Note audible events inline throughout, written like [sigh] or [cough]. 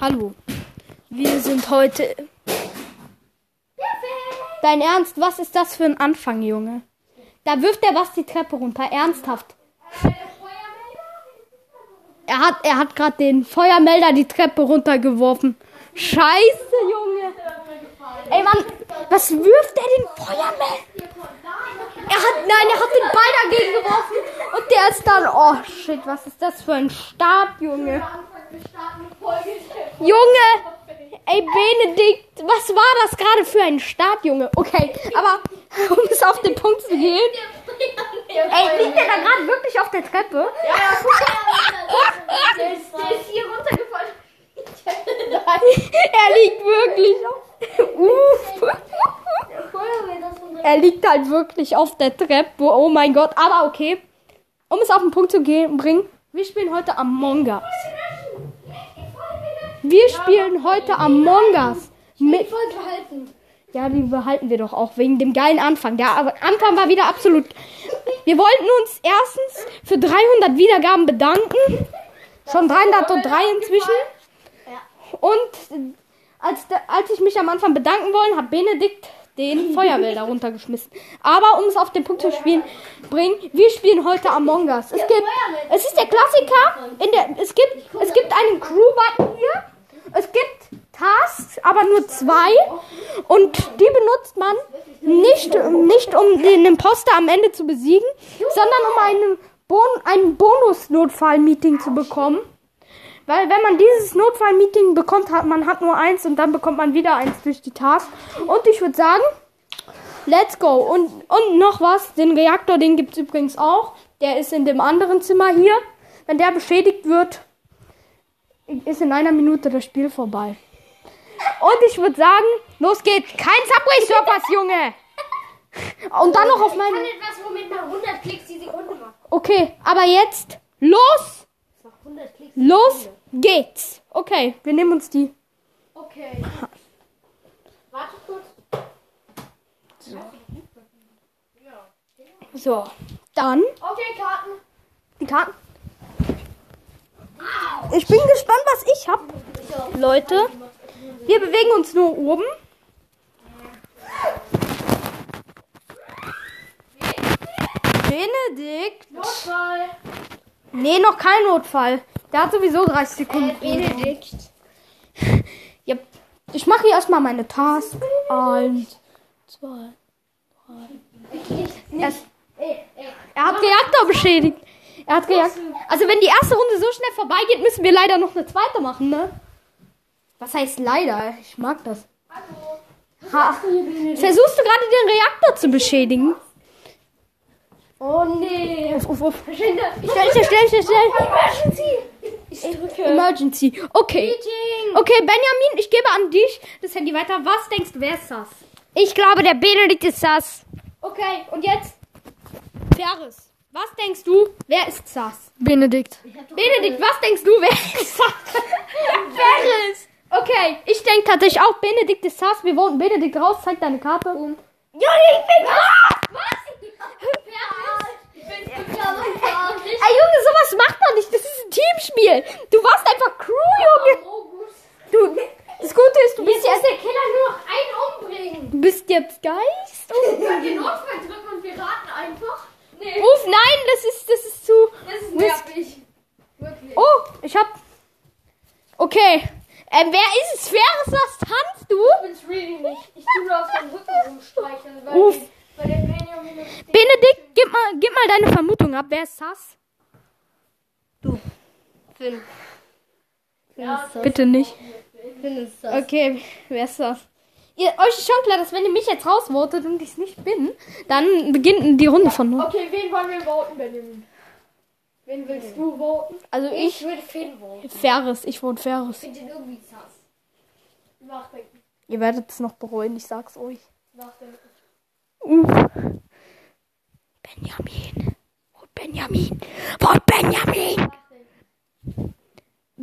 Hallo. Wir sind heute. Dein Ernst, was ist das für ein Anfang, Junge? Da wirft er was die Treppe runter. Ernsthaft. Er hat, er hat gerade den Feuermelder die Treppe runtergeworfen. Scheiße, Junge. Ey, Mann, was wirft er den Feuermelder? Er hat, nein, er hat den Ball dagegen geworfen. Und der ist dann, oh shit, was ist das für ein Start, Junge? Junge! Ey, Benedikt, was war das gerade für ein Start, Junge? Okay, aber [laughs] um es auf den Punkt zu gehen. Ey, liegt der da gerade wirklich auf der Treppe? Ja, ja, guck mal. Der ist, der ist hier runtergefallen. er liegt wirklich auf. [laughs] Uff. Er liegt halt wirklich auf der Treppe. Oh mein Gott. Aber okay. Um es auf den Punkt zu gehen, bringen, wir spielen heute Among Us. Wir spielen heute Among Us. Mit, ja, die behalten wir doch auch wegen dem geilen Anfang. Der Anfang war wieder absolut. Wir wollten uns erstens für 300 Wiedergaben bedanken. Schon 303 inzwischen. Und als, der, als ich mich am Anfang bedanken wollen, hat Benedikt den Feuerwälder runtergeschmissen. Aber um es auf den Punkt zu spielen, bringen, wir spielen heute Among Us. Es gibt, es ist der Klassiker. In der, es gibt, es gibt einen Crew-Button hier. Es gibt Tasks, aber nur zwei. Und die benutzt man nicht, nicht um den Imposter am Ende zu besiegen, sondern um einen Bon ein Bonus-Notfall-Meeting zu bekommen. Weil wenn man dieses Notfall-Meeting bekommt, hat man hat nur eins und dann bekommt man wieder eins durch die Task. Und ich würde sagen, let's go. Und, und noch was, den Reaktor, den gibt's übrigens auch. Der ist in dem anderen Zimmer hier. Wenn der beschädigt wird, ist in einer Minute das Spiel vorbei. Und ich würde sagen, los geht's. Kein Subway Surfers, Junge. Und dann noch auf Ich kann meinen... etwas, womit man 100 Klicks die Sekunde macht. Okay, aber jetzt los, Ich mach 100 Klicks. los geht's. Okay, wir nehmen uns die. Okay. Warte kurz. So, dann Okay, Karten. die Karten. Ich bin gespannt, was ich hab. Leute, wir bewegen uns nur oben. Benedikt. Notfall. Nee, noch kein Notfall. Der hat sowieso 30 Sekunden. Benedikt. [laughs] Ja, ich mache hier erstmal meine Task. Eins, zwei, drei. Er, er hat Reaktor beschädigt. Er hat gejagt. Also wenn die erste Runde so schnell vorbeigeht, müssen wir leider noch eine zweite machen, ne? Was heißt leider? Ich mag das. Ha. Versuchst du gerade den Reaktor zu beschädigen? Oh nee. Uff, uff, uff. Schnell, schnell, schnell, schnell, schnell. Emergency. Okay. Meeting. Okay, Benjamin, ich gebe an dich das Handy weiter. Was denkst du, wer ist das? Ich glaube, der Benedikt ist das. Okay, und jetzt? Ferris. Was denkst du, wer ist das? Benedikt. Benedikt, was denkst du, wer ist das? [laughs] Ferris. Okay, ich denke tatsächlich auch, Benedikt ist das. Wir voten Benedikt raus. Zeig deine Karte. Junge, ich bin Was? Ey, Sowas macht man nicht. Das ist ein Teamspiel. Du warst einfach Crew, Junge. Du, das Gute ist, du bist Jetzt muss der Killer nur noch einen umbringen. du bist jetzt Geist. Können wir Notfall drücken und wir raten einfach? Nee. Uff, nein, das ist, das ist zu. Das ist nervig. Wirklich. Oh, ich hab. Okay. Ähm, wer ist es? Ferris, was tanzt du? Ich bin's really nicht. Ich tue nur auf den Rücken rumstreicheln, weil, Uff. die- weil der Benjamin Benedikt, gib mal, gib mal deine Vermutung ab. Wer ist das? Finn. Ja, Bitte nicht. Finn ist das. Okay, wer ist das? Ihr, euch ist schon klar, dass wenn ihr mich jetzt rausvotet und ich es nicht bin, dann beginnt die Runde von nur. Okay, wen wollen wir voten, Benjamin? Wen willst du voten? Also Ich ich. würde Finn voten. Ferris, ich wohne Ferris. Ich finde den irgendwie sass. Nachdenken. Ihr werdet es noch bereuen, ich sag's euch. Nachdenken. Uh. Benjamin. Wo Benjamin? Wo Benjamin?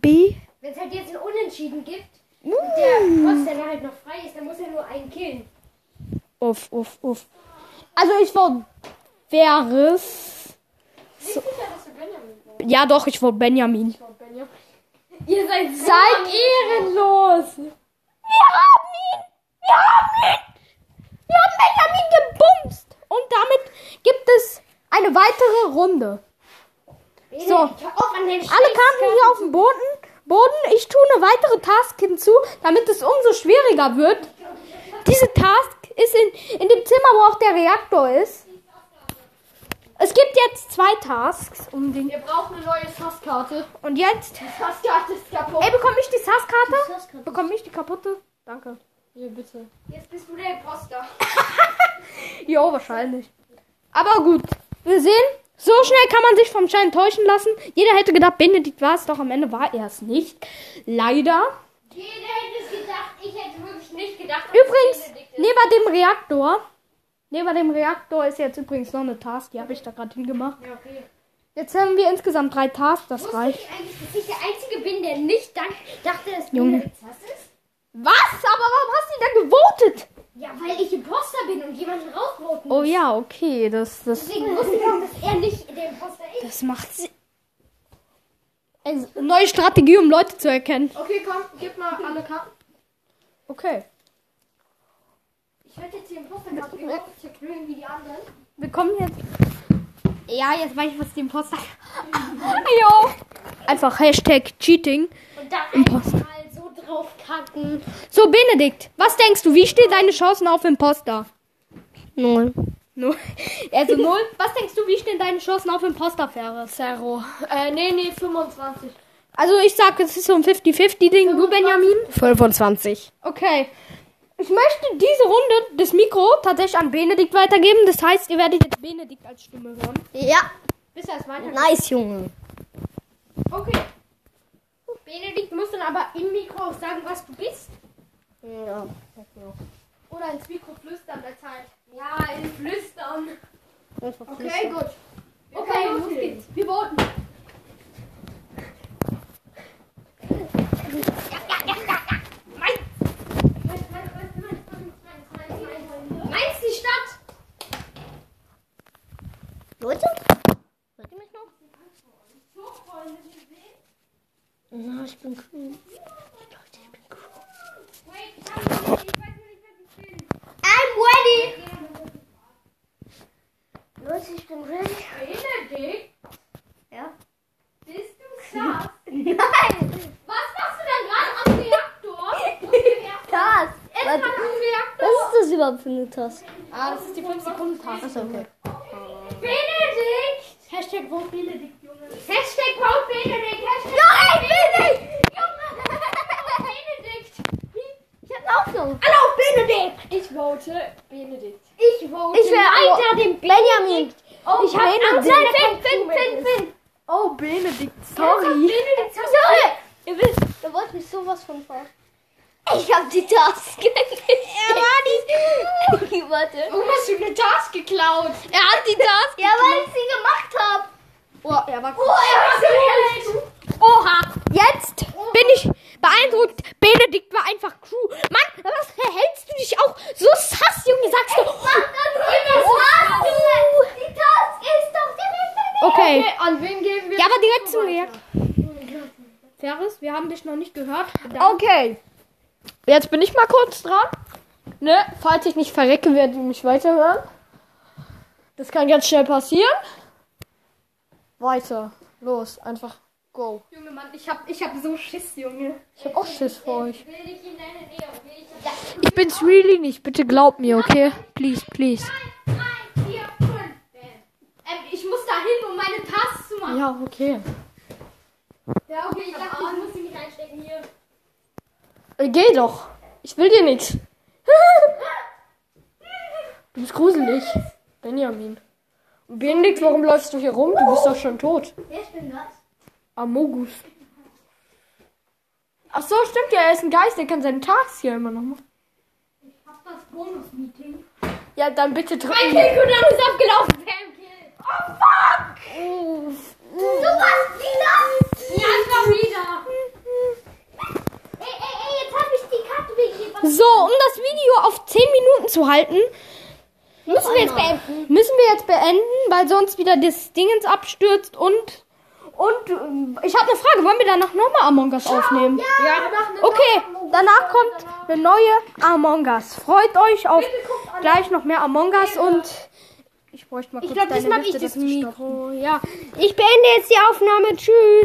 B. Wenn es halt jetzt ein Unentschieden gibt und der Post, der halt noch frei ist, dann muss er nur einen killen. Uff, uff, uff. Also ich dass du Benjamin voten. Ja doch, ich wohne Benjamin. Ich vote Benjamin. Ihr seid so Seid am denn los? Wir haben ihn! Wir haben ihn! Wir haben Benjamin gebumst! Und damit gibt es eine weitere Runde. So. Alle Karten hier auf dem Boden. Boden. Ich tue eine weitere Task hinzu, damit es umso schwieriger wird. Diese Task ist in, in dem Zimmer, wo auch der Reaktor ist. Es gibt jetzt zwei Tasks. Um den Wir brauchen eine neue Tasskarte. Und jetzt. Die Tasskarte ist kaputt. Ey, bekomme ich die Taskkarte? Taskkarte. Bekomme ich die kaputte? Danke. Hier, bitte. Jetzt bist du der Imposter. [laughs] Jo, wahrscheinlich. Aber gut. Wir sehen, so schnell kann man sich vom Schein täuschen lassen. Jeder hätte gedacht, Benedikt war es, doch am Ende war er es nicht. Leider. Jeder hätte es gedacht. Ich hätte wirklich nicht gedacht. dass Übrigens, neben dem Reaktor. Neben dem Reaktor ist jetzt übrigens noch eine Task. Die habe ich da gerade hingemacht. Ja, okay. Jetzt haben wir insgesamt drei Tasks. Das Wusste reicht. ich eigentlich, dass ich der Einzige bin, der nicht dachte, dass Junge. Benedikt das ist? Was? Aber warum hast du denn gewotet? Ja, weil ich Imposter bin und jemanden rausvoten Oh muss. ja, okay. Das, das, Deswegen wusste ich auch, dass er nicht der Imposter ist. das macht Sinn. Also, neue Strategie, um Leute zu erkennen. Okay, komm, gib mal alle Karten. Okay. Ich werde jetzt die Imposterkarte geben. Ich irgendwie die anderen. Wir kommen jetzt. Ja, jetzt weiß ich, was die Imposter. [laughs] jo. Einfach Hashtag Cheating. Und dann Imposter. Mal so Benedikt, was denkst du? Wie stehen deine Chancen auf Imposter? Null. Null. [laughs] Also null. Was denkst du, wie stehen deine Chancen auf Imposter-Fähre? Zero. Äh, nee, nee, 25. Also ich sag, es ist so ein 50-50-Ding. Du, Benjamin? 25. Okay. Ich möchte diese Runde das Mikro tatsächlich an Benedikt weitergeben. Das heißt, ihr werdet jetzt Benedikt als Stimme hören. Ja, Bis er es weiter. nice, Junge. Okay. Benedikt muss dann aber im Mikro auch sagen, was du bist. Ja. Oder ins Mikro flüstern, der Zeit. Ja, in Flüstern. Okay, gut. Okay, los geht's. Wir voten. Meinst die Stadt? Leute? Hört ihr mich noch? Ja, ich bin cool. Leute, ich bin cool. I'm ready. Leute, ich bin ready. Benedikt, Ja? bist du krass? [laughs] Nein! Was machst du denn gerade am Reaktor? Das! Es Was, war am Reaktor. was ist das überhaupt für eine Taste? Ah, das ist die 5 Sekunden Taste. Achso, okay. Benedikt! Hashtag Vote Benedikt, Junge. Hashtag Vote Benedikt. Hashtag Nein, Benedikt! Benedikt. Hab. Hallo Benedikt. Ich vote Benedikt. Ich vote Ich wär weiter dem Benjamin! Oh, Ich hab Angst, Finn, Finn, Finn, Finn. Oh, Benedikt, sorry. Benedikt, sorry. Ihr wisst, da wollte mich sowas von fahren. Ich hab die Taste. Er war nicht. Warte. Warum hast du eine Task geklaut? Er hat die Taste. Ja, weil ich sie gemacht habe. Oh, er war Oh, er war so Oha, jetzt bin ich beeindruckt. Benedikt war einfach Crew. Mann, was verhältst du dich auch so sass, Junge? Sagst du. Die Taste ist doch direkt daneben. Okay. An wen geben wir? Ja, aber direkt zum Reakt. Ferris, wir haben dich noch nicht gehört. Okay. Jetzt bin ich mal kurz dran. Ne, falls ich nicht verrecke, werdet ihr mich weiterhören. Das kann ganz schnell passieren. Weiter. Los, einfach go. Junge, Mann, ich hab, ich hab so Schiss, Junge. Ich hab auch Schiss vor euch. Will ich bin's really nicht. Bitte glaubt mir, okay? Please, please. Ähm, ich muss da hin, um meine Tasse zu machen. Ja, okay. Ja, okay, ich dachte, ich muss sie nicht reinstecken hier. Äh, geh doch. Ich will dir nichts. Du bist gruselig. Benjamin. Und Benedikt, warum läufst du hier rum? Du bist doch schon tot. Wer ist denn das? Amogus. Ach so, stimmt ja, er ist ein Geist, der kann seinen Tags hier immer noch machen. Ich hab das Bonus-Meeting. Ja, dann bitte Mein drücken. Killcooldown ist abgelaufen. Kill. Oh, fuck. Du warst wieder. Ja, ich war wieder. Ey, ey, ey, jetzt habe ich die Karte weggegeben. So, um das Video auf 10 Minuten zu halten, müssen wir jetzt beenden. Müssen wir jetzt beenden, weil sonst wieder das Dingens abstürzt und Und ähm, ich habe eine Frage. Wollen wir danach nochmal Among Us aufnehmen? Ja. Okay, danach kommt eine neue Among Us. Freut euch auf gleich noch mehr Among Us und ich bräuchte mal kurz Ich glaube, das mache ich das Mikro. Ja. Ich beende jetzt die Aufnahme. Tschüss.